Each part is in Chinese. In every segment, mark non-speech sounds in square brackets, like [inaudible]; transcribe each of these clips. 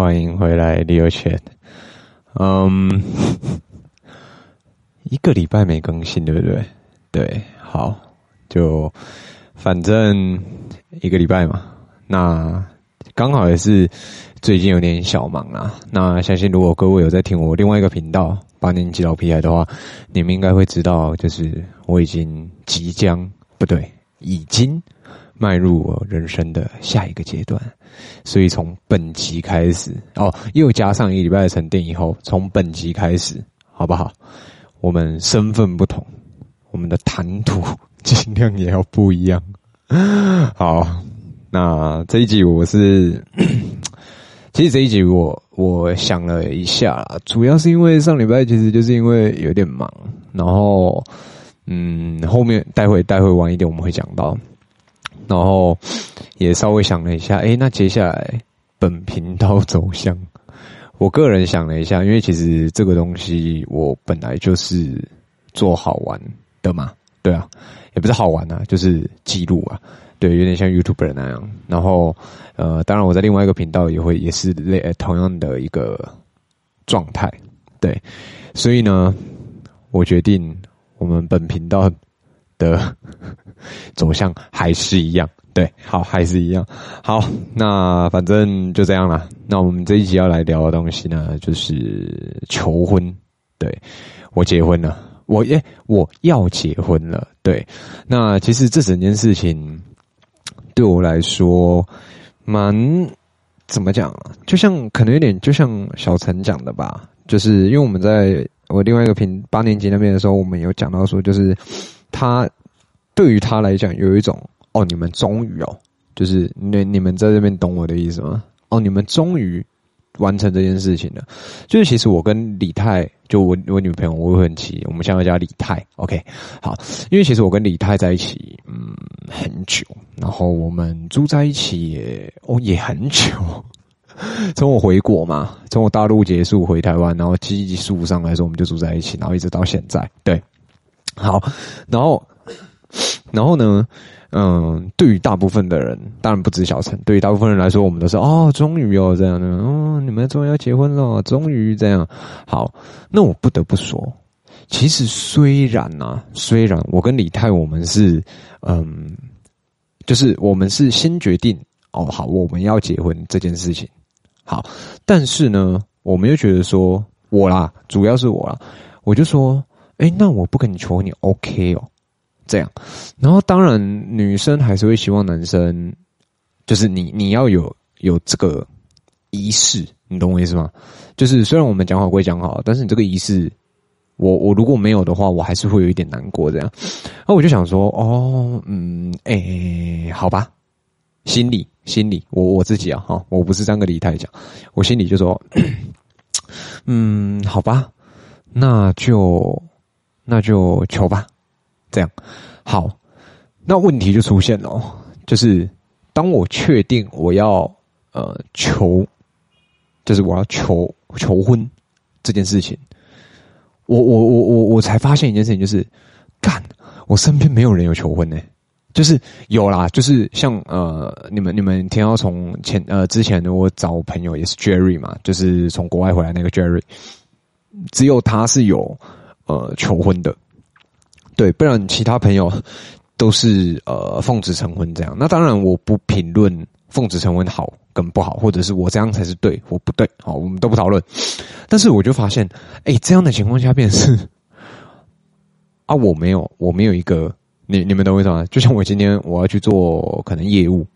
欢迎回来 Leo Chat。嗯，[laughs] 一个礼拜没更新，对不对？对，好，就反正一个礼拜嘛。那刚好也是最近有点小忙啦。那相信如果各位有在听我另外一个频道八年级老屁孩的话，你们应该会知道，就是我已经即将不对，已经。迈入我人生的下一个阶段，所以从本集开始哦，又加上一礼拜的沉淀以后，从本集开始，好不好？我们身份不同，我们的谈吐尽量也要不一样。好，那这一集我是，[coughs] 其实这一集我我想了一下，主要是因为上礼拜其实就是因为有点忙，然后嗯，后面待会待会晚一点我们会讲到。然后也稍微想了一下，诶，那接下来本频道走向，我个人想了一下，因为其实这个东西我本来就是做好玩的嘛，对啊，也不是好玩啊，就是记录啊，对，有点像 YouTuber 那样。然后呃，当然我在另外一个频道也会也是类同样的一个状态，对，所以呢，我决定我们本频道。的走向还是一样，对，好，还是一样，好，那反正就这样了。那我们这一集要来聊的东西呢，就是求婚。对，我结婚了，我耶，我要结婚了。对，那其实这整件事情对我来说蛮怎么讲？就像可能有点，就像小陈讲的吧，就是因为我们在我另外一个平八年级那边的时候，我们有讲到说，就是。他对于他来讲有一种哦，你们终于哦，就是你你们在这边懂我的意思吗？哦，你们终于完成这件事情了。就是其实我跟李太，就我我女朋友，我会很奇，我们现在叫李太，OK，好，因为其实我跟李太在一起嗯很久，然后我们住在一起也哦也很久，[laughs] 从我回国嘛，从我大陆结束回台湾，然后基数上来说，我们就住在一起，然后一直到现在，对。好，然后，然后呢，嗯，对于大部分的人，当然不止小陈，对于大部分人来说，我们都是哦，终于哦这样的，哦，你们终于要结婚了，终于这样。好，那我不得不说，其实虽然呐、啊，虽然我跟李太我们是，嗯，就是我们是先决定哦，好，我们要结婚这件事情，好，但是呢，我们又觉得说，我啦，主要是我啦，我就说。哎，那我不跟你求你 OK 哦，这样，然后当然女生还是会希望男生，就是你你要有有这个仪式，你懂我意思吗？就是虽然我们讲好归讲好，但是你这个仪式，我我如果没有的话，我还是会有一点难过这样。然后我就想说，哦，嗯，哎，好吧，心里心里，我我自己啊，哈，我不是这样跟李太讲，我心里就说，[clears throat] 嗯，好吧，那就。那就求吧，这样好。那问题就出现了，就是当我确定我要呃求，就是我要求求婚这件事情，我我我我我才发现一件事情，就是干，我身边没有人有求婚呢。就是有啦，就是像呃，你们你们听到从前呃之前我找朋友也是 Jerry 嘛，就是从国外回来那个 Jerry，只有他是有。呃，求婚的，对，不然其他朋友都是呃奉子成婚这样。那当然，我不评论奉子成婚好跟不好，或者是我这样才是对，我不对，好，我们都不讨论。但是我就发现，哎，这样的情况下，便 [laughs] 是啊，我没有，我没有一个，你你们懂我意思吗？就像我今天我要去做可能业务。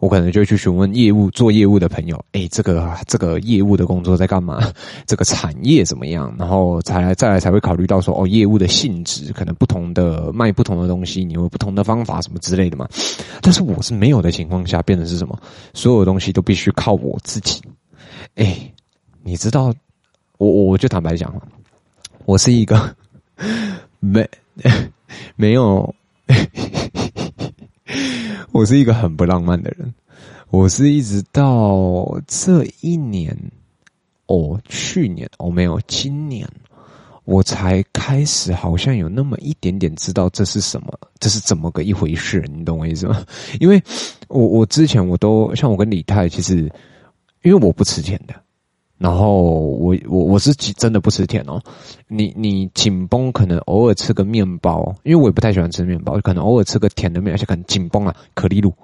我可能就去询问业务做业务的朋友，哎、这个这个业务的工作在干嘛？[laughs] 这个产业怎么样？然后才来再来才会考虑到说，哦，业务的性质可能不同的卖不同的东西，你有不同的方法什么之类的嘛。但是我是没有的情况下，变成是什么？所有东西都必须靠我自己。哎、你知道，我我就坦白讲，我是一个 [laughs] 没 [laughs] 没有。[laughs] 我是一个很不浪漫的人，我是一直到这一年，哦，去年哦没有，今年我才开始好像有那么一点点知道这是什么，这是怎么个一回事，你懂我意思吗？[laughs] 因为我我之前我都像我跟李太，其实因为我不吃甜的。然后我我我是真的不吃甜哦，你你紧绷可能偶尔吃个面包，因为我也不太喜欢吃面包，可能偶尔吃个甜的面，而且可能紧绷啊，可丽露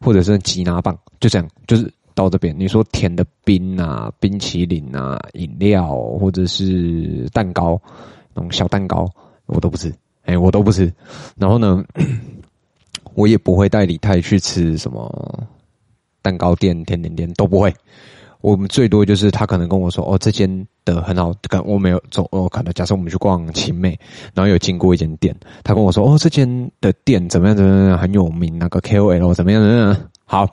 或者是吉拿棒，就这样，就是到这边。你说甜的冰啊，冰淇淋啊，饮料或者是蛋糕，那种小蛋糕我都不吃，哎，我都不吃。然后呢，[clears throat] 我也不会带李太去吃什么蛋糕店、甜点店都不会。我们最多就是他可能跟我说哦，这间的很好，跟我没有走哦。可能假设我们去逛青妹，然后有经过一间店，他跟我说哦，这间的店怎么样怎么样很有名，那个 KOL 怎么样怎么样好，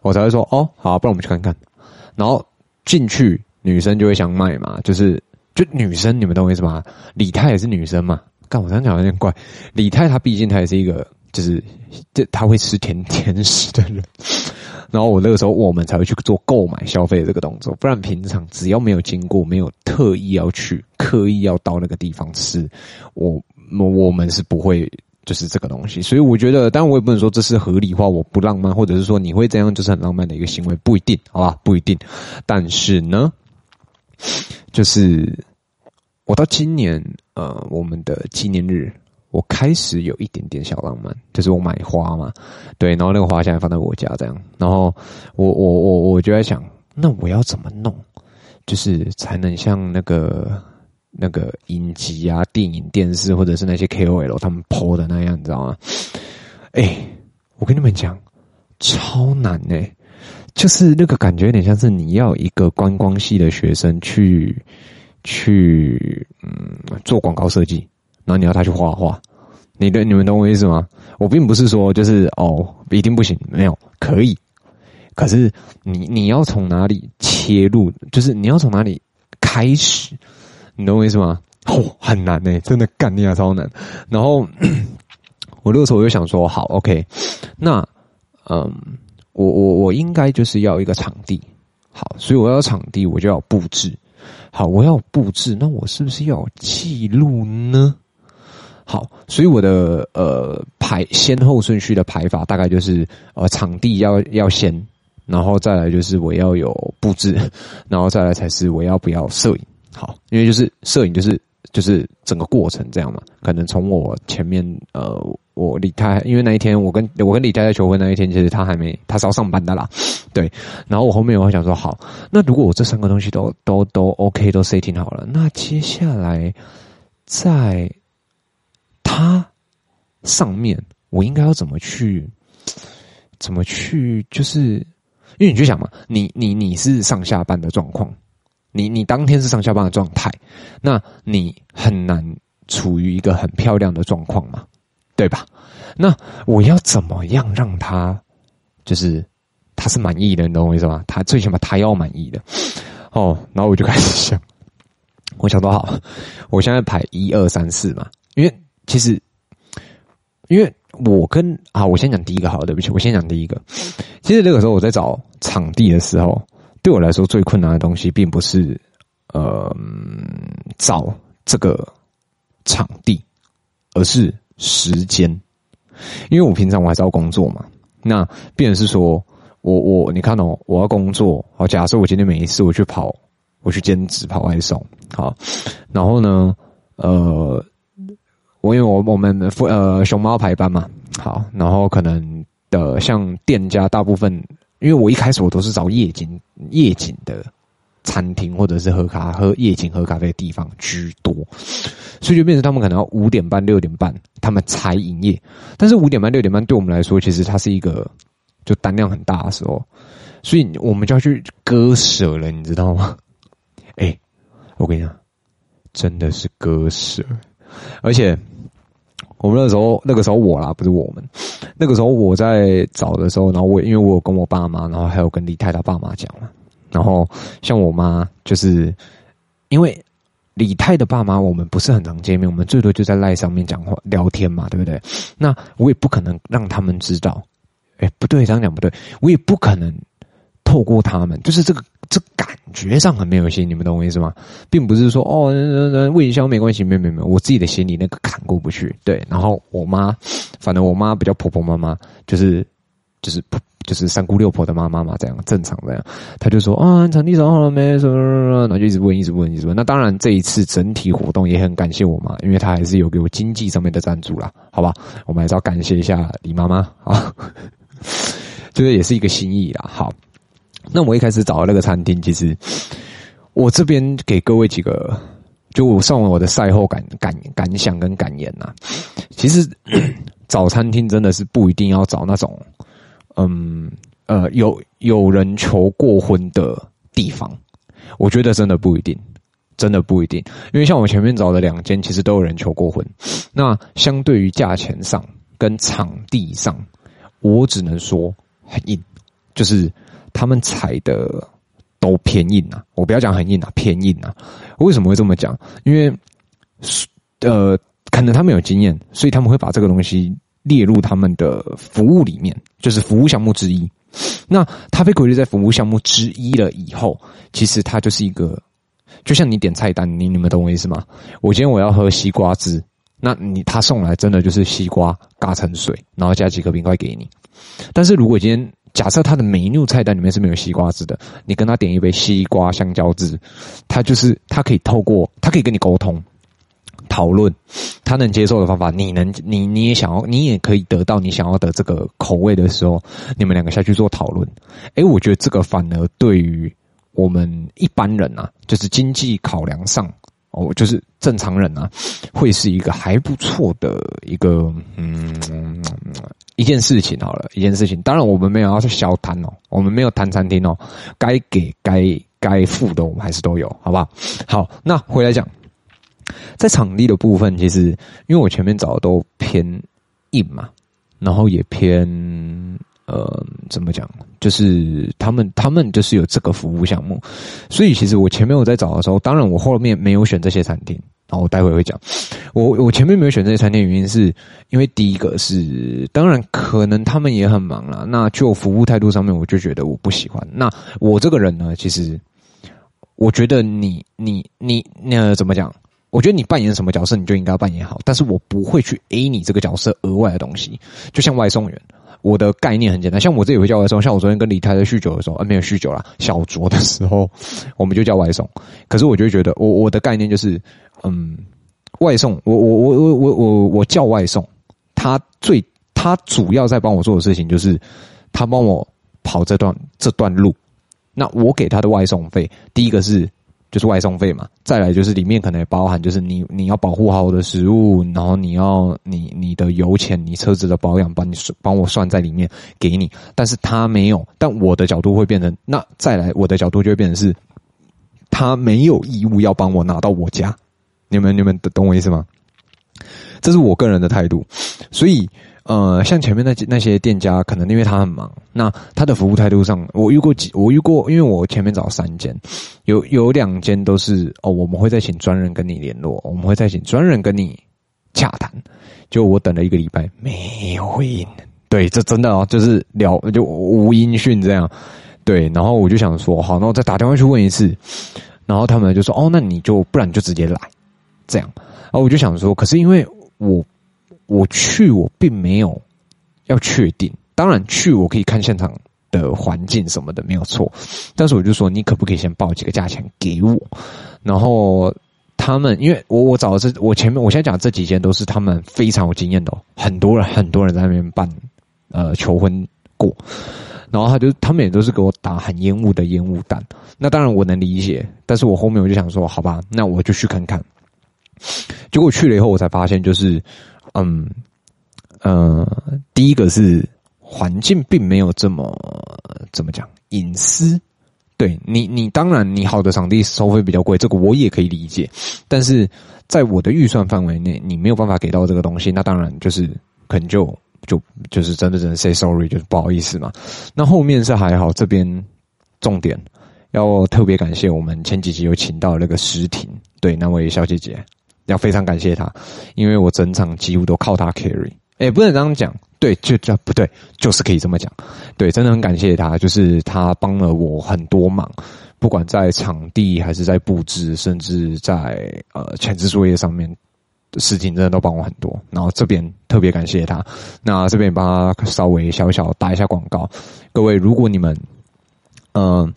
我才会说哦好，不然我们去看看。然后进去，女生就会想买嘛，就是就女生，你们懂我意思吗？李太也是女生嘛，干我这样讲有点怪。李太她毕竟她也是一个，就是这她会吃甜甜食的人。然后我那个时候，我们才会去做购买消费的这个动作，不然平常只要没有经过，没有特意要去，刻意要到那个地方吃，我我们是不会就是这个东西。所以我觉得，当然我也不能说这是合理化，我不浪漫，或者是说你会这样就是很浪漫的一个行为，不一定，好吧，不一定。但是呢，就是我到今年呃，我们的纪念日。我开始有一点点小浪漫，就是我买花嘛，对，然后那个花现在放在我家这样，然后我我我我就在想，那我要怎么弄，就是才能像那个那个影集啊、电影、电视或者是那些 KOL 他们 po 的那样，你知道吗？哎，我跟你们讲，超难哎、就是那个感觉有点像是你要一个观光系的学生去去嗯做广告设计。然后你要他去画画，你的你们懂我意思吗？我并不是说就是哦一定不行，没有可以，可是你你要从哪里切入？就是你要从哪里开始？你懂我意思吗？哦，很难呢，真的干你啊，超难。然后 [clears throat] 我那个时候我就想说，好，OK，那嗯，我我我应该就是要一个场地，好，所以我要场地，我就要布置，好，我要布置，那我是不是要记录呢？好，所以我的呃排先后顺序的排法大概就是呃场地要要先，然后再来就是我要有布置，[laughs] 然后再来才是我要不要摄影。好，因为就是摄影就是就是整个过程这样嘛，可能从我前面呃我李太，因为那一天我跟我跟李太太求婚那一天，其实他还没他是要上班的啦，对。然后我后面我会想说，好，那如果我这三个东西都都都 OK 都 setting 好了，那接下来在。它上面我应该要怎么去，怎么去？就是因为你去想嘛，你你你是上下班的状况，你你当天是上下班的状态，那你很难处于一个很漂亮的状况嘛，对吧？那我要怎么样让他就是他是满意的？你懂我意思吗？他最起码他要满意的哦。然后我就开始想，我想多好，我现在排一二三四嘛，因为。其实，因为我跟啊，我先讲第一个好了，对不起，我先讲第一个。其实那个时候我在找场地的时候，对我来说最困难的东西，并不是呃找这个场地，而是时间。因为我平常我还是要工作嘛，那变成是说我我你看哦，我要工作，好，假设我今天每一次，我去跑，我去兼职跑外送，好，然后呢，呃。我因为我我们呃熊猫排班嘛，好，然后可能的像店家大部分，因为我一开始我都是找夜景夜景的餐厅或者是喝咖喝夜景喝咖啡的地方居多，所以就变成他们可能要五点半六点半他们才营业，但是五点半六点半对我们来说其实它是一个就单量很大的时候，所以我们就要去割舍了，你知道吗？[laughs] 哎，我跟你讲，真的是割舍，而且。我们那时候，那个时候我啦，不是我们。那个时候我在找的时候，然后我因为我有跟我爸妈，然后还有跟李太太爸妈讲嘛。然后像我妈，就是因为李太的爸妈，我们不是很常见面，我们最多就在赖上面讲话聊天嘛，对不对？那我也不可能让他们知道。哎，不对，这样讲不对，我也不可能。透过他们，就是这个这感觉上很没有心，你们懂我意思吗？并不是说哦，问一下没关系，没有没有没有，我自己的心里那个坎过不去。对，然后我妈，反正我妈比较婆婆妈妈，就是就是就是三姑六婆的妈妈嘛，这样正常这样。他就说啊，场地找好了没？什么什么，然后就一直问，一直问，一直问。那当然，这一次整体活动也很感谢我妈，因为她还是有给我经济上面的赞助啦，好吧？我们还是要感谢一下李妈妈啊，[laughs] 这个也是一个心意啦。好，那我一开始找的那个餐厅，其实我这边给各位几个。就我上完我的赛后感感感想跟感言呐、啊，其实 [coughs] 找餐厅真的是不一定要找那种，嗯呃有有人求过婚的地方，我觉得真的不一定，真的不一定，因为像我前面找的两间，其实都有人求过婚，那相对于价钱上跟场地上，我只能说很硬，就是他们踩的。都偏硬啊！我不要讲很硬啊，偏硬啊！为什么会这么讲？因为，呃，可能他们有经验，所以他们会把这个东西列入他们的服务里面，就是服务项目之一。那它被归类在服务项目之一了以后，其实它就是一个，就像你点菜单，你你们懂我意思吗？我今天我要喝西瓜汁，那你他送来真的就是西瓜嘎成水，然后加几颗冰块给你。但是如果今天假设他的 menu 菜单里面是没有西瓜汁的，你跟他点一杯西瓜香蕉汁，他就是他可以透过他可以跟你沟通讨论，他能接受的方法，你能你你也想要，你也可以得到你想要的这个口味的时候，你们两个下去做讨论。诶，我觉得这个反而对于我们一般人啊，就是经济考量上。哦，就是正常人啊，会是一个还不错的一个嗯一件事情好了，一件事情。当然，我们没有要去消摊哦，我们没有谈餐厅哦，该给该该付的我们还是都有，好不好？好，那回来讲，在场地的部分，其实因为我前面找的都偏硬嘛，然后也偏。呃，怎么讲？就是他们，他们就是有这个服务项目，所以其实我前面我在找的时候，当然我后面没有选这些餐厅，然后我待会会讲。我我前面没有选这些餐厅，原因是因为第一个是，当然可能他们也很忙啦。那就服务态度上面，我就觉得我不喜欢。那我这个人呢，其实我觉得你你你那怎么讲？我觉得你扮演什么角色，你就应该扮演好。但是我不会去 A 你这个角色额外的东西，就像外送员。我的概念很简单，像我自己会叫外送，像我昨天跟李太太酗酒的时候，呃，没有酗酒啦，小酌的时候，我们就叫外送。可是我就觉得，我我的概念就是，嗯，外送，我我我我我我我叫外送，他最他主要在帮我做的事情就是，他帮我跑这段这段路，那我给他的外送费，第一个是。就是外送费嘛，再来就是里面可能也包含，就是你你要保护好我的食物，然后你要你你的油钱，你车子的保养，帮你算帮我算在里面给你。但是他没有，但我的角度会变成，那再来我的角度就会变成是，他没有义务要帮我拿到我家。你们你们懂我意思吗？这是我个人的态度，所以。呃，像前面那那些店家，可能因为他很忙，那他的服务态度上，我遇过几，我遇过，因为我前面找三间，有有两间都是哦，我们会再请专人跟你联络，我们会再请专人跟你洽谈。就我等了一个礼拜没有回应，对，这真的哦，就是聊就无音讯这样，对，然后我就想说，好，那我再打电话去问一次，然后他们就说，哦，那你就不然就直接来，这样，然后我就想说，可是因为我。我去，我并没有要确定。当然去，我可以看现场的环境什么的，没有错。但是我就说，你可不可以先报几个价钱给我？然后他们，因为我我找的这，我前面我现在讲这几间都是他们非常有经验的，很多人很多人在那边办呃求婚过。然后他就他们也都是给我打很烟雾的烟雾弹。那当然我能理解，但是我后面我就想说，好吧，那我就去看看。[laughs] 结果去了以后，我才发现就是。嗯，呃，第一个是环境并没有这么怎么讲隐私，对你，你当然你好的场地收费比较贵，这个我也可以理解。但是在我的预算范围内，你没有办法给到这个东西，那当然就是可能就就就是真的真的 say sorry，就是不好意思嘛。那后面是还好，这边重点要特别感谢我们前几集有请到那个诗婷，对那位小姐姐。要非常感谢他，因为我整场几乎都靠他 carry。哎，不能这样讲，对，就这不对，就是可以这么讲。对，真的很感谢他，就是他帮了我很多忙，不管在场地还是在布置，甚至在呃前置作业上面，事情真的都帮我很多，然后这边特别感谢他。那这边帮他稍微小小打一下广告，各位，如果你们嗯、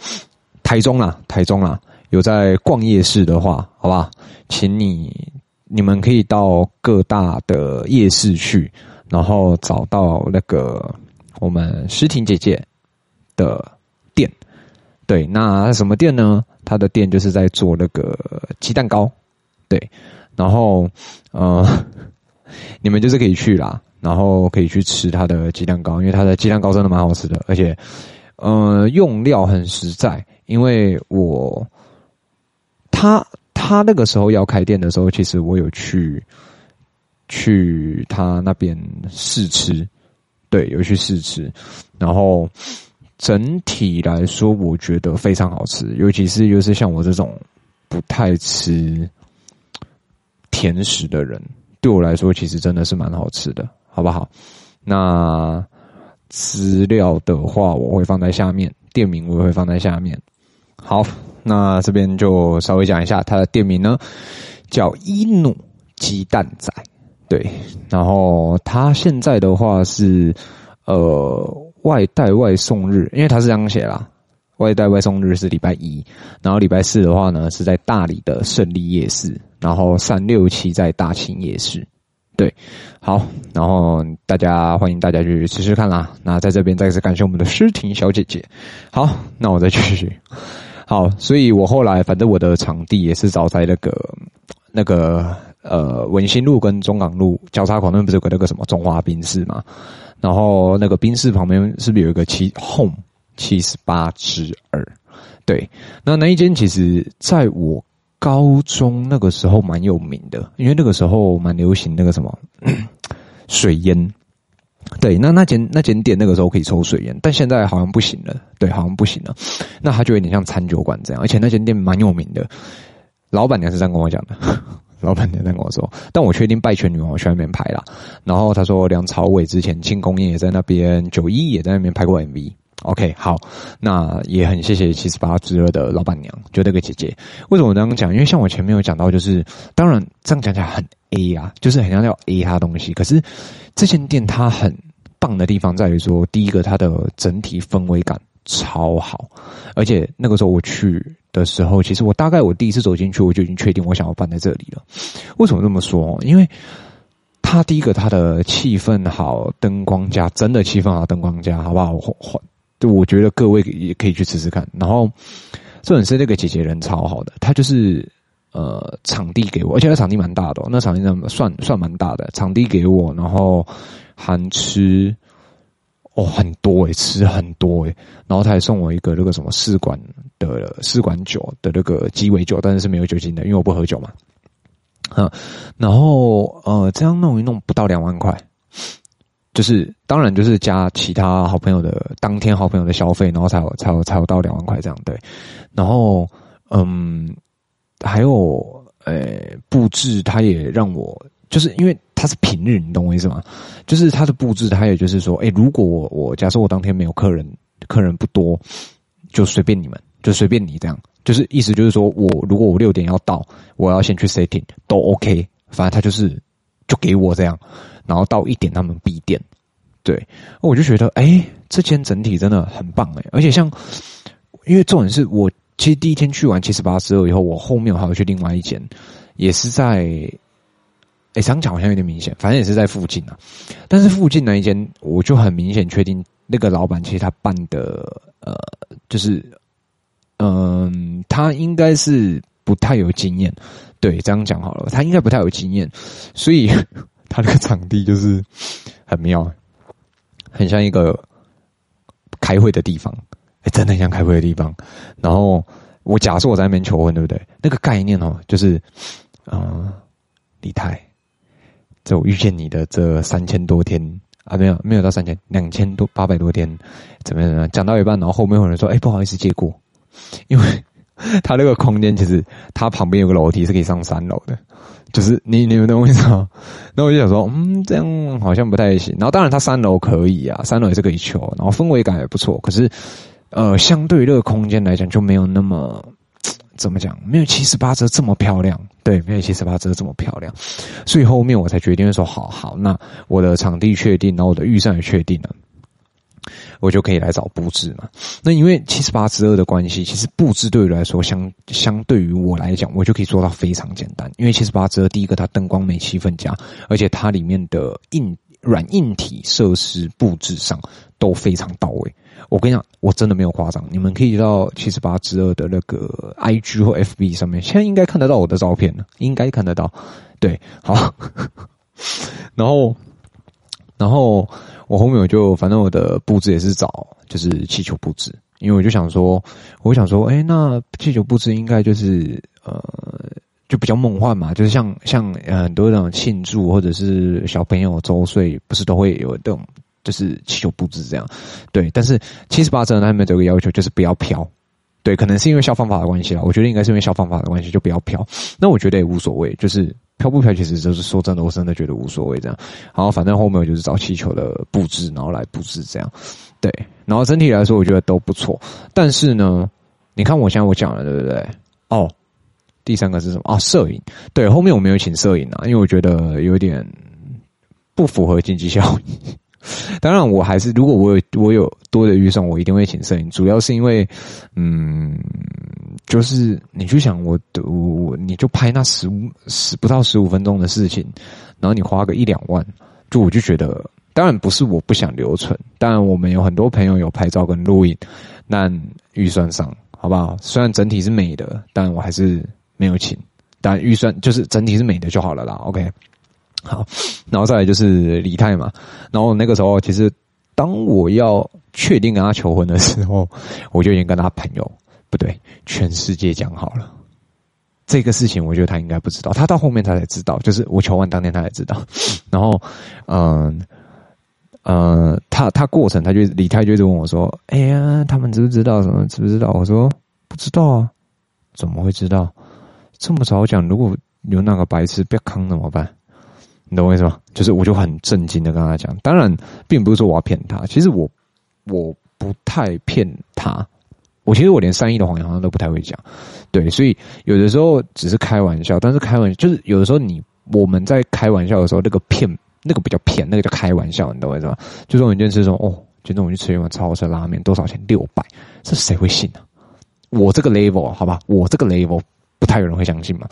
台中啦，台中啦有在逛夜市的话，好吧，请你你们可以到各大的夜市去，然后找到那个我们诗婷姐姐的店。对，那什么店呢？她的店就是在做那个鸡蛋糕，对。然后，呃，[laughs] 你们就是可以去啦，然后可以去吃她的鸡蛋糕，因为她的鸡蛋糕真的蛮好吃的，而且，呃，用料很实在。因为我，他他那个时候要开店的时候，其实我有去去他那边试吃，对，有去试吃，然后整体来说，我觉得非常好吃，尤其是又是像我这种不太吃。甜食的人对我来说，其实真的是蛮好吃的，好不好？那资料的话，我会放在下面，店名我也会放在下面。好，那这边就稍微讲一下它的店名呢，叫伊努鸡蛋仔，对。然后它现在的话是呃外带外送日，因为它是这样写啦。外带外送日是礼拜一，然后礼拜四的话呢是在大理的胜利夜市，然后三六七在大清夜市，对，好，然后大家欢迎大家去试试看啦。那在这边再次感谢我们的诗婷小姐姐。好，那我再继续。好，所以我后来反正我的场地也是找在那个那个呃文心路跟中港路交叉口那边不是有个那个什么中华冰室嘛？然后那个冰室旁边是不是有一个七 home？七十八之二，对，那那一间其实在我高中那个时候蛮有名的，因为那个时候蛮流行那个什么 [coughs] 水烟，对，那那间那间店那个时候可以抽水烟，但现在好像不行了，对，好像不行了，那他就有点像餐酒馆这样，而且那间店蛮有名的，老板娘是这样跟我讲的，[laughs] 老板娘这样跟我说，但我确定拜权女王去那边拍了，然后他说梁朝伟之前庆功宴也在那边，九一也在那边拍过 MV。OK，好，那也很谢谢七十八之二的老板娘，就那个姐姐。为什么我这样讲？因为像我前面有讲到，就是当然这样讲起来很 A 啊，就是很像要 A 它东西。可是这间店它很棒的地方在于说，第一个它的整体氛围感超好，而且那个时候我去的时候，其实我大概我第一次走进去，我就已经确定我想要办在这里了。为什么这么说？因为它第一个它的气氛好，灯光佳，真的气氛好，灯光佳，好不好？对，我觉得各位也可以去试试看。然后，摄影师那个姐姐人超好的，她就是呃场地给我，而且那场地蛮大的，那场地算算蛮大的，场地给我，然后含吃哦很多诶，吃很多诶，然后他还送我一个那个什么试管的试管酒的那个鸡尾酒，但是是没有酒精的，因为我不喝酒嘛。嗯，然后呃这样弄一弄不到两万块。就是当然就是加其他好朋友的当天好朋友的消费，然后才有才有才有到两万块这样对，然后嗯还有呃布置，他也让我就是因为他是平日，你懂我意思吗？就是他的布置，他也就是说，哎，如果我我假设我当天没有客人，客人不多，就随便你们，就随便你这样，就是意思就是说我如果我六点要到，我要先去 setting 都 OK，反正他就是就给我这样。然后到一点他们闭店，对，我就觉得哎、这间整体真的很棒哎，而且像，因为重点是我其实第一天去完七十八之后以后，我后面我还要去另外一间，也是在，哎，这样讲好像有点明显，反正也是在附近啊。但是附近那一间，我就很明显确定那个老板其实他办的，呃，就是，嗯、他应该是不太有经验，对，这样讲好了，他应该不太有经验，所以。[laughs] 他那个场地就是很妙，很像一个开会的地方，哎，真的很像开会的地方。然后我假设我在那边求婚，对不对？那个概念哦，就是，呃，李太，在我遇见你的这三千多天啊，没有没有到三千，两千多八百多天，怎么样怎么样？讲到一半，然后后面有人说，哎，不好意思，借过，因为 [laughs] 他那个空间其实他旁边有个楼梯是可以上三楼的。就是你你们懂我意思吗？[laughs] 那我就想说，嗯，这样好像不太行。然后当然，它三楼可以啊，三楼也是可以求，然后氛围感也不错。可是，呃，相对于这个空间来讲，就没有那么 [tsk] 怎么讲，没有七十八折这么漂亮。对，没有七十八折这么漂亮。所以后面我才决定说，好好，那我的场地确定，然后我的预算也确定了。我就可以来找布置嘛。那因为七十八之二的关系，其实布置对于来说相相对于我来讲，我就可以做到非常简单。因为七十八之二，第一个它灯光没、气氛加，而且它里面的硬软硬体设施布置上都非常到位。我跟你讲，我真的没有夸张。你们可以到七十八之二的那个 IG 或 FB 上面，现在应该看得到我的照片了，应该看得到。对，好，[laughs] 然后，然后。我后面我就反正我的布置也是找就是气球布置，因为我就想说，我想说，哎，那气球布置应该就是呃，就比较梦幻嘛，就是像像很多那种庆祝或者是小朋友周岁，不是都会有这种就是气球布置这样，对。但是七十八层他们有个要求就是不要飘，对，可能是因为消防法的关系啦，我觉得应该是因为消防法的关系就不要飘。那我觉得也无所谓，就是。飘不飘，其实就是说真的，我真的觉得无所谓这样。然后反正后面我就是找气球的布置，然后来布置这样。对，然后整体来说我觉得都不错。但是呢，你看我现在我讲了对不对？哦，第三个是什么？啊，摄影。对，后面我没有请摄影啊，因为我觉得有点不符合经济效益。[laughs] 当然，我还是如果我有我有多的预算，我一定会请摄影。主要是因为，嗯。就是你去想我，我我你就拍那十五十不到十五分钟的事情，然后你花个一两万，就我就觉得，当然不是我不想留存，当然我们有很多朋友有拍照跟录影，但预算上好不好？虽然整体是美的，但我还是没有请，但预算就是整体是美的就好了啦。OK，好，然后再来就是李泰嘛，然后那个时候其实当我要确定跟他求婚的时候，[laughs] 我就已经跟他朋友。不对，全世界讲好了，这个事情我觉得他应该不知道，他到后面他才知道，就是我求完当天他才知道。[laughs] 然后，嗯，呃，他他过程他就李太就一直问我说：“哎呀，他们知不知道什么？知不知道？”我说：“不知道啊，怎么会知道？这么早讲，如果有那个白痴被坑怎么办？你懂我意思吗？就是我就很震惊的跟他讲，当然并不是说我要骗他，其实我我不太骗他。”我其实我连善意的谎言好像都不太会讲，对，所以有的时候只是开玩笑，但是开玩笑就是有的时候你我们在开玩笑的时候，那个骗那个比较骗，那个叫开玩笑，你懂我意思吗？就是我一件事说哦，今天我去吃一碗超好吃的拉面，多少钱？六百，这谁会信呢、我这个 level 好吧，我这个 level 不太有人会相信嘛，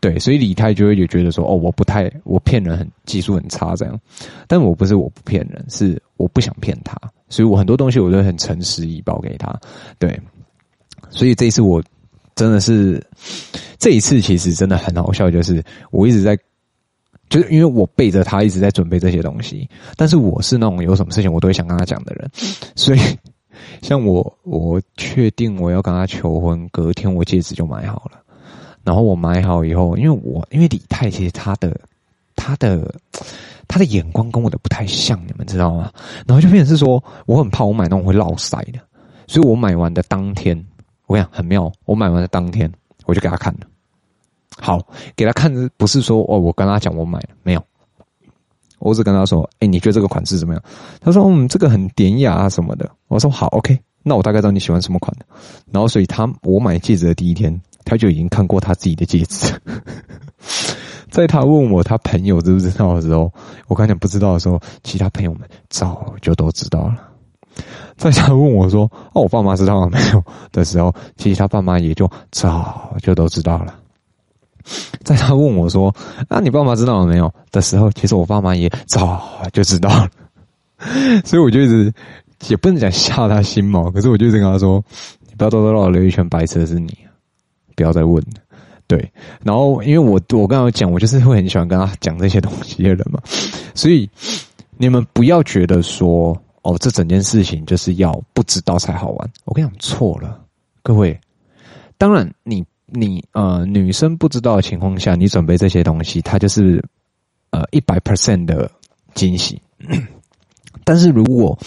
对，所以李太就会也觉得说哦，我不太我骗人很技术很差这样，但我不是我不骗人，是我不想骗他，所以我很多东西我都很诚实以报给他，对。所以这一次我真的是，这一次其实真的很好笑，就是我一直在，就是因为我背着他一直在准备这些东西，但是我是那种有什么事情我都会想跟他讲的人，所以像我我确定我要跟他求婚，隔天我戒指就买好了，然后我买好以后，因为我因为李太其实他的他的他的眼光跟我的不太像，你们知道吗？然后就变成是说我很怕我买那种会落色的，所以我买完的当天。我跟你讲很妙，我买完的当天我就给他看了。好，给他看不是说哦，我跟他讲我买了没有，我只跟他说，哎，你觉得这个款式怎么样？他说嗯，这个很典雅啊什么的。我说好，OK，那我大概知道你喜欢什么款的。然后所以他我买戒指的第一天，他就已经看过他自己的戒指。[laughs] 在他问我他朋友知不知道的时候，我刚才不知道的时候，其他朋友们早就都知道了。在他问我说：“哦，我爸妈知道了没有？”的时候，其实他爸妈也就早就都知道了。在他问我说：“啊，你爸妈知道了没有？”的时候，其实我爸妈也早就知道了。所以我就一直也不能讲吓他心嘛，可是我就一直跟他说：“你不要兜兜绕绕溜一圈，白痴的是你，不要再问了。”对，然后因为我我刚刚讲，我就是会很喜欢跟他讲这些东西的人嘛，所以你们不要觉得说。哦，这整件事情就是要不知道才好玩。我跟你讲错了，各位。当然你，你你呃，女生不知道的情况下，你准备这些东西，它就是呃一百 percent 的惊喜。[clears throat] 但是如果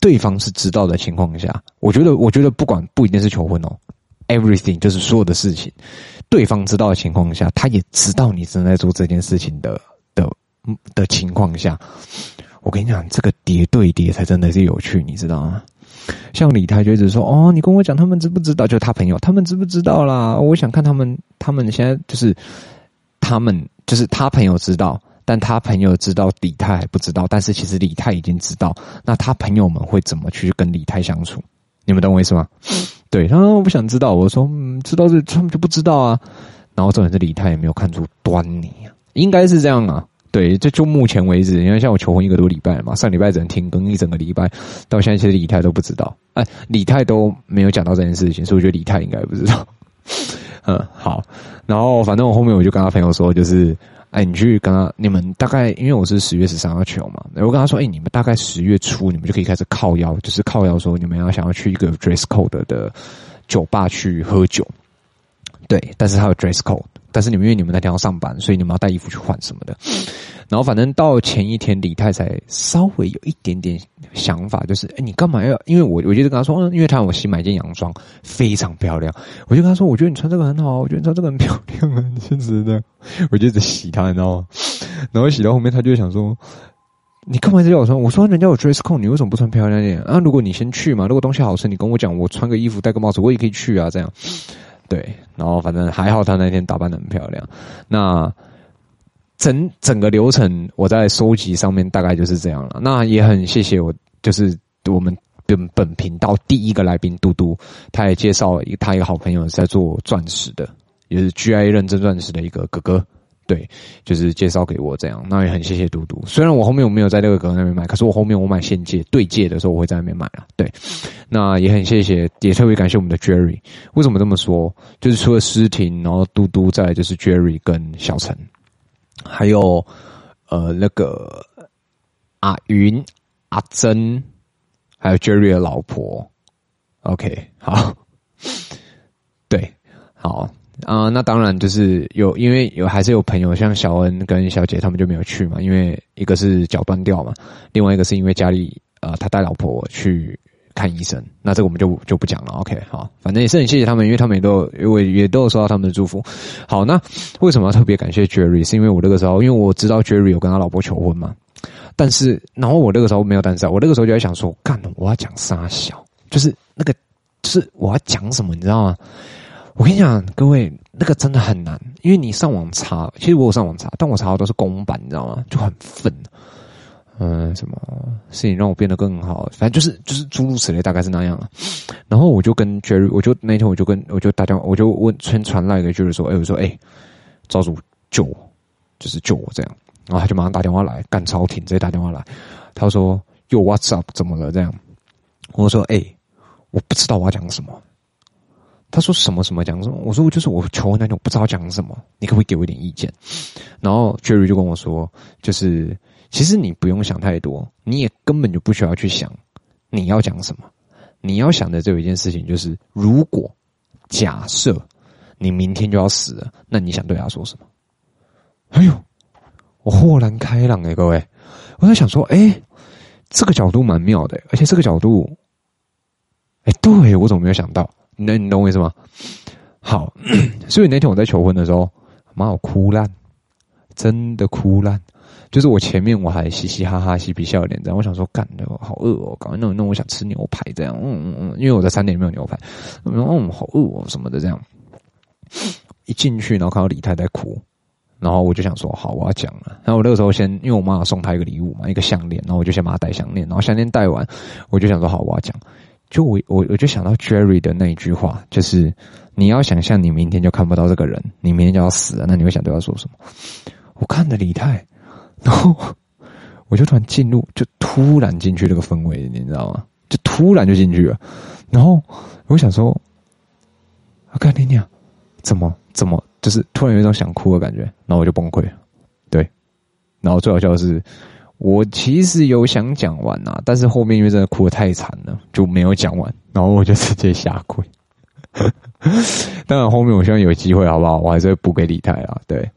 对方是知道的情况下，我觉得，我觉得不管不一定是求婚哦，everything 就是所有的事情，对方知道的情况下，他也知道你正在做这件事情的的的情况下。我跟你讲，这个叠对叠才真的是有趣，你知道吗？像李太就一直说：“哦，你跟我讲，他们知不知道？就他朋友，他们知不知道啦？我想看他们，他们现在就是他们就是他朋友知道，但他朋友知道李太还不知道，但是其实李太已经知道。那他朋友们会怎么去跟李太相处？你们懂我意思吗？对，他说我不想知道，我说嗯，知道这他们就不知道啊。然后重点是李太也没有看出端倪啊，应该是这样啊。对，就就目前为止，因为像我求婚一个多礼拜嘛，上礼拜只能停更一整个礼拜，到现在其实李太都不知道，哎，李太都没有讲到这件事情，所以我觉得李太应该不知道。[laughs] 嗯，好，然后反正我后面我就跟他朋友说，就是，哎，你去跟他，你们大概因为我是十月十三号求嘛，我跟他说，哎，你们大概十月初你们就可以开始靠腰，就是靠腰说你们要想要去一个 dress code 的酒吧去喝酒，对，但是他有 dress code。但是你们因为你们那天要上班，所以你们要带衣服去换什么的。然后反正到前一天，李太才稍微有一点点想法，就是哎，你干嘛要？因为我我就跟他说，嗯，因为他让我新买一件洋装，非常漂亮。我就跟他说，我觉得你穿这个很好，我觉得你穿这个很漂亮啊，你现实的。我就一直洗他，你知道吗？然后洗到后面，他就想说，你干嘛一直叫我穿？我说人家有 dress code，你为什么不穿漂亮点啊？如果你先去嘛，如果东西好吃，你跟我讲，我穿个衣服戴个帽子，我也可以去啊，这样。对，然后反正还好，他那天打扮得很漂亮。那整整个流程我在收集上面大概就是这样了。那也很谢谢我，就是我们本本频道第一个来宾嘟嘟，他也介绍一他一个好朋友在做钻石的，也是 G I 认证钻石的一个哥哥。对，就是介绍给我这样，那也很谢谢嘟嘟。虽然我后面我没有在那个哥哥那边买，可是我后面我买现借对借的时候，我会在那边买了。对，那也很谢谢，也特别感谢我们的 Jerry。为什么这么说？就是除了诗婷，然后嘟嘟，再就是 Jerry 跟小陈，还有呃那个阿云、阿珍，还有 Jerry 的老婆。OK，好，[laughs] 对，好。啊、那当然就是有，因为有还是有朋友像小恩跟小姐他们就没有去嘛，因为一个是脚断掉嘛，另外一个是因为家里呃他带老婆去看医生，那这个我们就就不讲了。OK，好，反正也是很谢谢他们，因为他们也都因为也都有收到他们的祝福。好，那为什么要特别感谢 Jerry？是因为我那个时候，因为我知道 Jerry 有跟他老婆求婚嘛，但是然后我那个时候没有单身，我那个时候就在想说，干，我要讲三小，就是那个就是我要讲什么，你知道吗？我跟你讲，各位，那个真的很难，因为你上网查，其实我有上网查，但我查的都是公版，你知道吗？就很愤。嗯，什么事情让我变得更好？反正就是就是诸如此类，大概是那样了。然后我就跟 Jerry，我就那天我就跟我就打电话，我就问村传来一个 Jerry 说，哎，我说哎，赵主救我，就是救我这样。然后他就马上打电话来，干超挺，直接打电话来，他说又 What's up？怎么了？这样，我说哎，我不知道我要讲什么。他说什么什么讲什么？我说我就是我求婚那种，不知道讲什么，你可不可以给我一点意见？然后 Jerry 就跟我说，就是其实你不用想太多，你也根本就不需要去想你要讲什么，你要想的只有一件事情，就是如果假设你明天就要死了，那你想对他说什么？哎呦，我豁然开朗哎，各位，我在想说，哎，这个角度蛮妙的，而且这个角度，哎，对，我怎么没有想到？那你懂我意思吗？好，所以那天我在求婚的时候，妈，我哭烂，真的哭烂。就是我前面我还嘻嘻哈哈、嬉皮笑脸这样，我想说干的好饿哦，赶快弄弄，我想吃牛排这样，嗯嗯嗯，因为我在餐点没有牛排，然后嗯好饿哦什么的这样。一进去，然后看到李太太哭，然后我就想说好，我要讲了。然后我那个时候先，因为我妈妈送她一个礼物嘛，一个项链，然后我就先把她戴项链，然后项链戴完，我就想说好，我要讲。就我我我就想到 Jerry 的那一句话，就是你要想象你明天就看不到这个人，你明天就要死了，那你会想对他说什么？我看着李太，然后我就突然进入，就突然进去那个氛围，你知道吗？就突然就进去了，然后我想说，我看你俩怎么怎么，就是突然有一种想哭的感觉，然后我就崩溃了，对，然后最好笑的是。我其实有想讲完呐、啊，但是后面因为真的哭的太惨了，就没有讲完，然后我就直接下跪。[laughs] 当然后面我希望有机会，好不好？我还是会补给李太啊。对，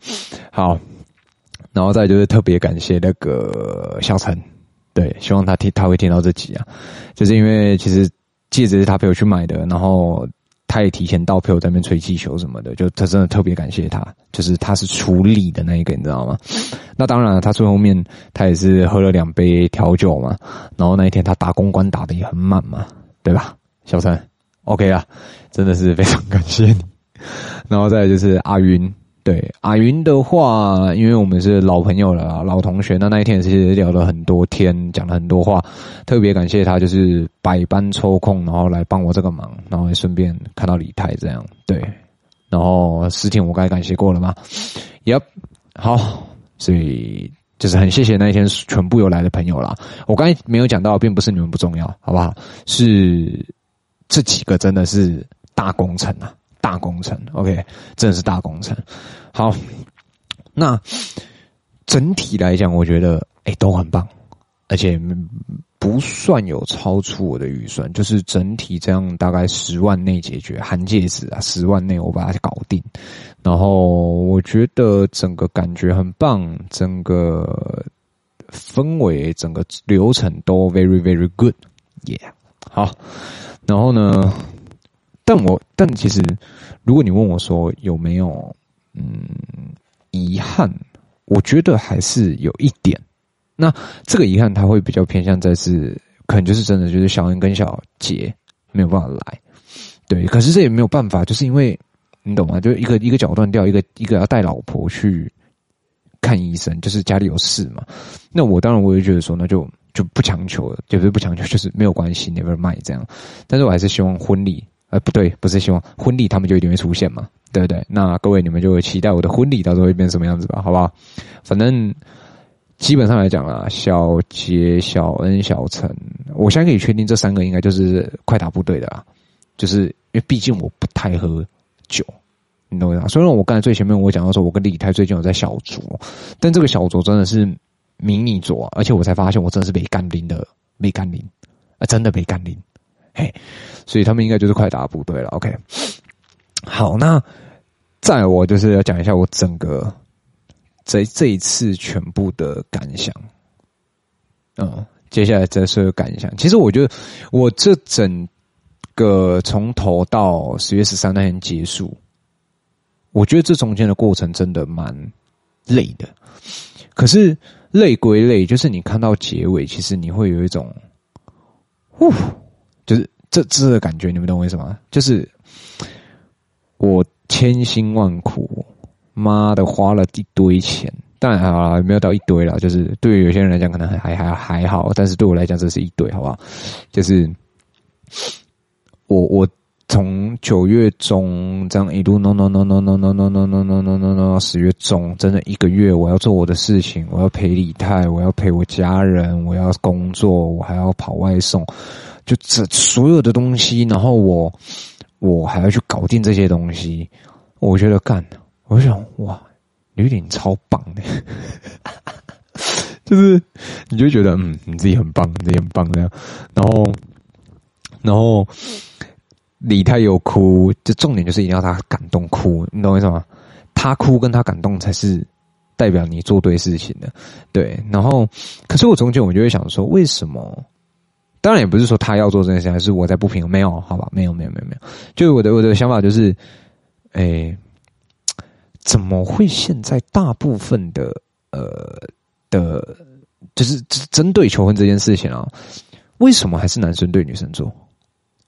好，然后再就是特别感谢那个小陈，对，希望他听他会听到这集啊，就是因为其实戒指是他陪我去买的，然后。他也提前到陪我在那边吹气球什么的，就他真的特别感谢他，就是他是出力的那一个，你知道吗？那当然了，他最后面他也是喝了两杯调酒嘛，然后那一天他打公关打得也很满嘛，对吧？小陈，OK 啊，真的是非常感谢你。[laughs] 然后再就是阿云，对阿云的话，因为我们是老朋友了，老同学，那那一天其实聊了很多天，讲了很多话，特别感谢他，就是百般抽空，然后来帮我这个忙，然后也顺便看到李太这样，对，然后事情我该感谢过了吗？Yep，好，所以就是很谢谢那一天全部有来的朋友啦。我刚才没有讲到，并不是你们不重要，好不好？是这几个真的是大工程啊。大工程，OK，真的是大工程。好，那整体来讲，我觉得哎、都很棒，而且不算有超出我的预算，就是整体这样大概十万内解决，含戒指啊，十万内我把它搞定。然后我觉得整个感觉很棒，整个氛围、整个流程都 very very good，耶。好，然后呢？但我但其实，如果你问我说有没有嗯遗憾，我觉得还是有一点。那这个遗憾，它会比较偏向在是，可能就是真的就是小恩跟小杰没有办法来，对。可是这也没有办法，就是因为你懂吗？就一个一个脚断掉，一个一个要带老婆去看医生，就是家里有事嘛。那我当然我也觉得说，那就就不强求了，就是不强求，就是没有关系，never mind 这样。但是我还是希望婚礼。呃，不对，不是希望婚礼他们就一定会出现嘛，对不对？那各位你们就会期待我的婚礼到时候会变什么样子吧，好不好？反正基本上来讲啦，小杰、小恩、小陈，我现在可以确定这三个应该就是快打部队的啦，就是因为毕竟我不太喝酒，你懂我意思吗？虽然我刚才最前面我讲到说，我跟李太最近有在小酌，但这个小酌真的是迷你酌，而且我才发现我真的是没干拎的，没干拎，啊，真的没干拎。嘿，所以他们应该就是快打部队了。OK，好，那再我就是要讲一下我整个这这一次全部的感想。嗯，接下来再说个感想。其实我觉得我这整个从头到十月十三那天结束，我觉得这中间的过程真的蛮累的。可是累归累，就是你看到结尾，其实你会有一种，呼。就是这这个感觉，你们懂我意思吗？就是我千辛万苦，妈的花了一堆钱，当然好了，没有到一堆了。就是对于有些人来讲，可能还还还好，但是对我来讲，这是一堆，好不好？就是我我从九月中这样一路弄弄弄弄弄弄弄弄弄弄弄弄到十月中，真的一个月，我要做我的事情，我要陪李太，我要陪我家人，我要工作，我还要跑外送。就这所有的东西，然后我我还要去搞定这些东西，我觉得干，我想哇，有点超棒的，[laughs] 就是你就觉得嗯，你自己很棒，你自己很棒这样，然后然后李太有哭，就重点就是一定要他感动哭，你懂我意思吗？他哭跟他感动才是代表你做对事情的，对。然后可是我中间我就会想说，为什么？当然也不是说他要做这件事，还是我在不平衡。没有，好吧，没有，没有，没有，没有。就我的我的想法就是，哎，怎么会现在大部分的呃的，就是针对求婚这件事情啊，为什么还是男生对女生做？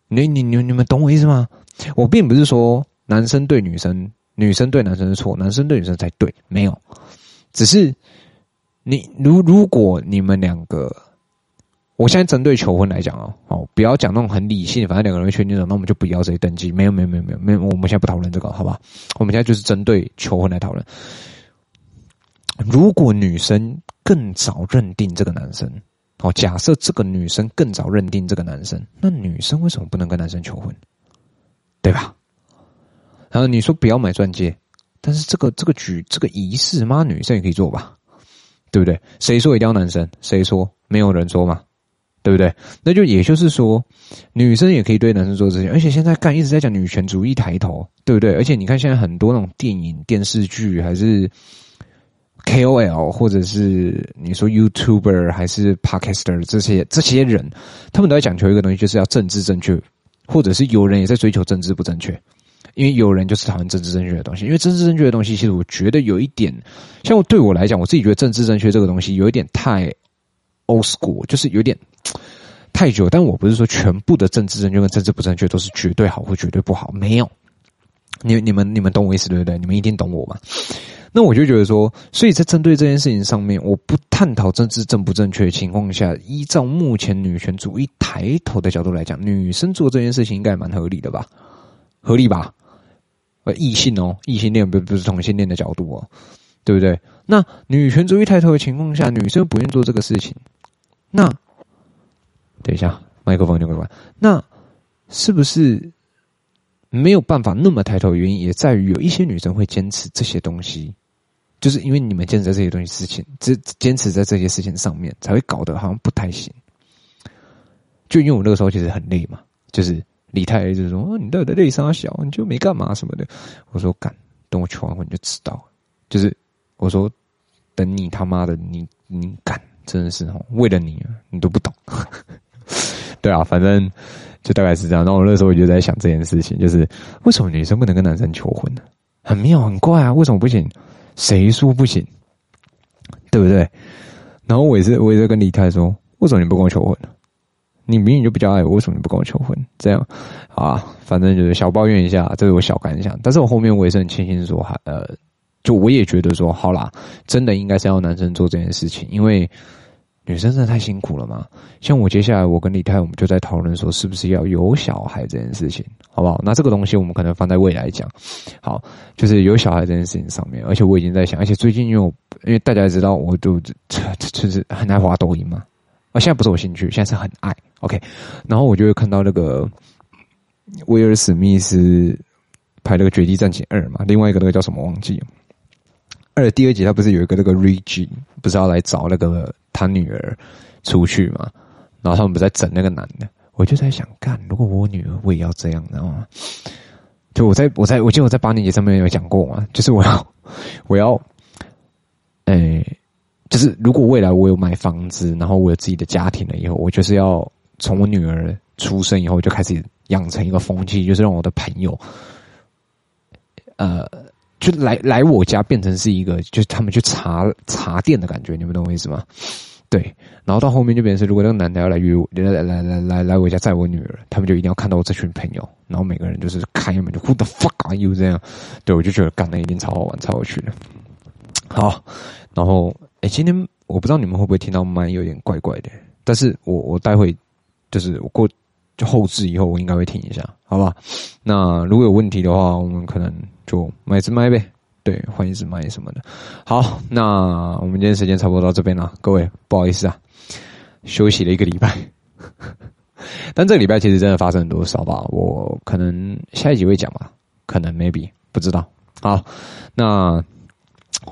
你你你你们懂我意思吗？我并不是说男生对女生，女生对男生是错，男生对女生才对，没有。只是你如如果你们两个。我现在针对求婚来讲哦，哦，不要讲那种很理性，反正两个人确定了，那我们就不要这些登记。没有，没有，没有，没有，没有，我们现在不讨论这个，好吧？我们现在就是针对求婚来讨论。如果女生更早认定这个男生，哦，假设这个女生更早认定这个男生，那女生为什么不能跟男生求婚？对吧？然后你说不要买钻戒，但是这个这个举这个仪式，妈，女生也可以做吧？对不对？谁说一定要男生？谁说？没有人说嘛？对不对？那就也就是说，女生也可以对男生做这些，而且现在干一直在讲女权主义抬头，对不对？而且你看现在很多那种电影、电视剧，还是 KOL，或者是你说 YouTuber，还是 Podcaster 这些这些人，他们都在讲求一个东西，就是要政治正确，或者是有人也在追求政治不正确，因为有人就是讨厌政治正确的东西，因为政治正确的东西，其实我觉得有一点，像我对我来讲，我自己觉得政治正确这个东西有一点太。Old school 就是有点太久，但我不是说全部的政治正确跟政治不正确都是绝对好或绝对不好，没有。你你们你们懂我意思对不对？你们一定懂我嘛？那我就觉得说，所以在针对这件事情上面，我不探讨政治正不正确的情况下，依照目前女权主义抬头的角度来讲，女生做这件事情应该蛮合理的吧？合理吧？呃，异性哦，异性恋不不是同性恋的角度哦，对不对？那女权主义抬头的情况下，女生不愿做这个事情，那等一下麦克风就关。那是不是没有办法那么抬头原因，也在于有一些女生会坚持这些东西。就是因为你们坚持在这些东西事情，只坚持在这些事情上面，才会搞得好像不太行。就因为我那个时候其实很累嘛，就是李太就是说，哦，你到底累啥小，你就没干嘛什么的。我说干，等我求完婚你就知道。就是我说，等你他妈的你你干，真的是哦，为了你，你都不懂。[laughs] 对啊，反正就大概是这样。然后我那时候我就在想这件事情，就是为什么女生不能跟男生求婚呢？很妙，很怪啊，为什么不行？谁说不行？对不对？然后我也是，我也在跟李太说，为什么你不跟我求婚呢？你明明就比较爱我，为什么你不跟我求婚？这样啊，反正就是小抱怨一下，这是我小感想。但是我后面我也是很庆幸说，还呃，就我也觉得说，好啦，真的应该是要男生做这件事情，因为。女生真的太辛苦了嘛？像我接下来，我跟李太，我们就在讨论说，是不是要有小孩这件事情，好不好？那这个东西我们可能放在未来讲。好，就是有小孩这件事情上面，而且我已经在想，而且最近因为我，因为大家也知道，我就就是很爱滑抖音嘛。啊，现在不是我兴趣，现在是很爱。OK，然后我就会看到那个威尔史密斯拍那个《绝地战警二》嘛，另外一个那个叫什么忘记了。二第二集他不是有一个那个 Reggie 不是要来找那个他女儿出去嘛？然后他们不在整那个男的，我就在想，干，如果我女儿我也要这样，知道吗？就我在我在我记得我在八年级上面有讲过嘛，就是我要 [laughs] 我要，哎、就是如果未来我有买房子，然后我有自己的家庭了以后，我就是要从我女儿出生以后就开始养成一个风气，就是让我的朋友，呃。就来来我家变成是一个，就是他们去茶茶店的感觉，你们懂我意思吗？对，然后到后面就变成是，如果那个男的要来约我，来来来来来来我家载我女儿，他们就一定要看到我这群朋友，然后每个人就是开门就 Who the fuck are you 这样，对，我就觉得干的一定超好玩，超有趣的。好，然后哎，今天我不知道你们会不会听到麦有点怪怪的，但是我我待会就是我过就后置以后，我应该会听一下，好吧？那如果有问题的话，我们可能。就买一支麦呗，对，换一支麦什么的。好，那我们今天时间差不多到这边了，各位不好意思啊，休息了一个礼拜。[laughs] 但这个礼拜其实真的发生很多事，好吧？我可能下一集会讲吧，可能 maybe 不知道。好，那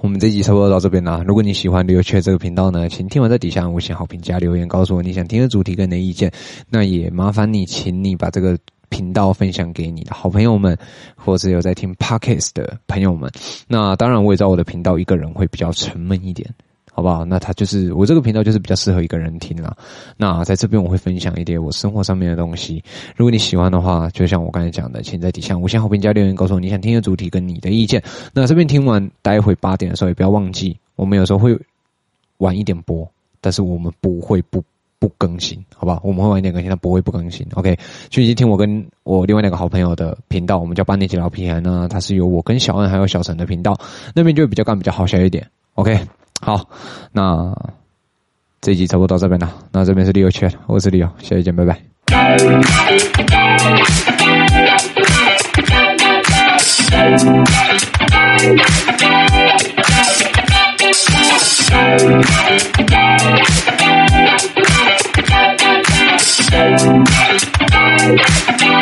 我们这集差不多到这边了。如果你喜欢刘缺这个频道呢，请听完在底下五星好评加留言，告诉我你想听的主题跟你的意见。那也麻烦你，请你把这个。频道分享给你的好朋友们，或者有在听 Podcast 的朋友们。那当然，我也知道我的频道一个人会比较沉闷一点，好不好？那他就是我这个频道就是比较适合一个人听啦。那在这边我会分享一点我生活上面的东西。如果你喜欢的话，就像我刚才讲的，请在底下五星好评加留言，告诉我你想听的主题跟你的意见。那这边听完，待会八点的时候也不要忘记，我们有时候会晚一点播，但是我们不会不。不更新，好吧？我们会晚一点更新，但不会不更新。OK，去听我跟我另外两个好朋友的频道，我们叫八年级老皮孩呢，它是由我跟小恩还有小陈的频道，那边就比较干比较好笑一点。OK，好，那这一集差不多到这边了。那这边是 Leo Chat，我是 Leo，下期见，拜拜。Thank you.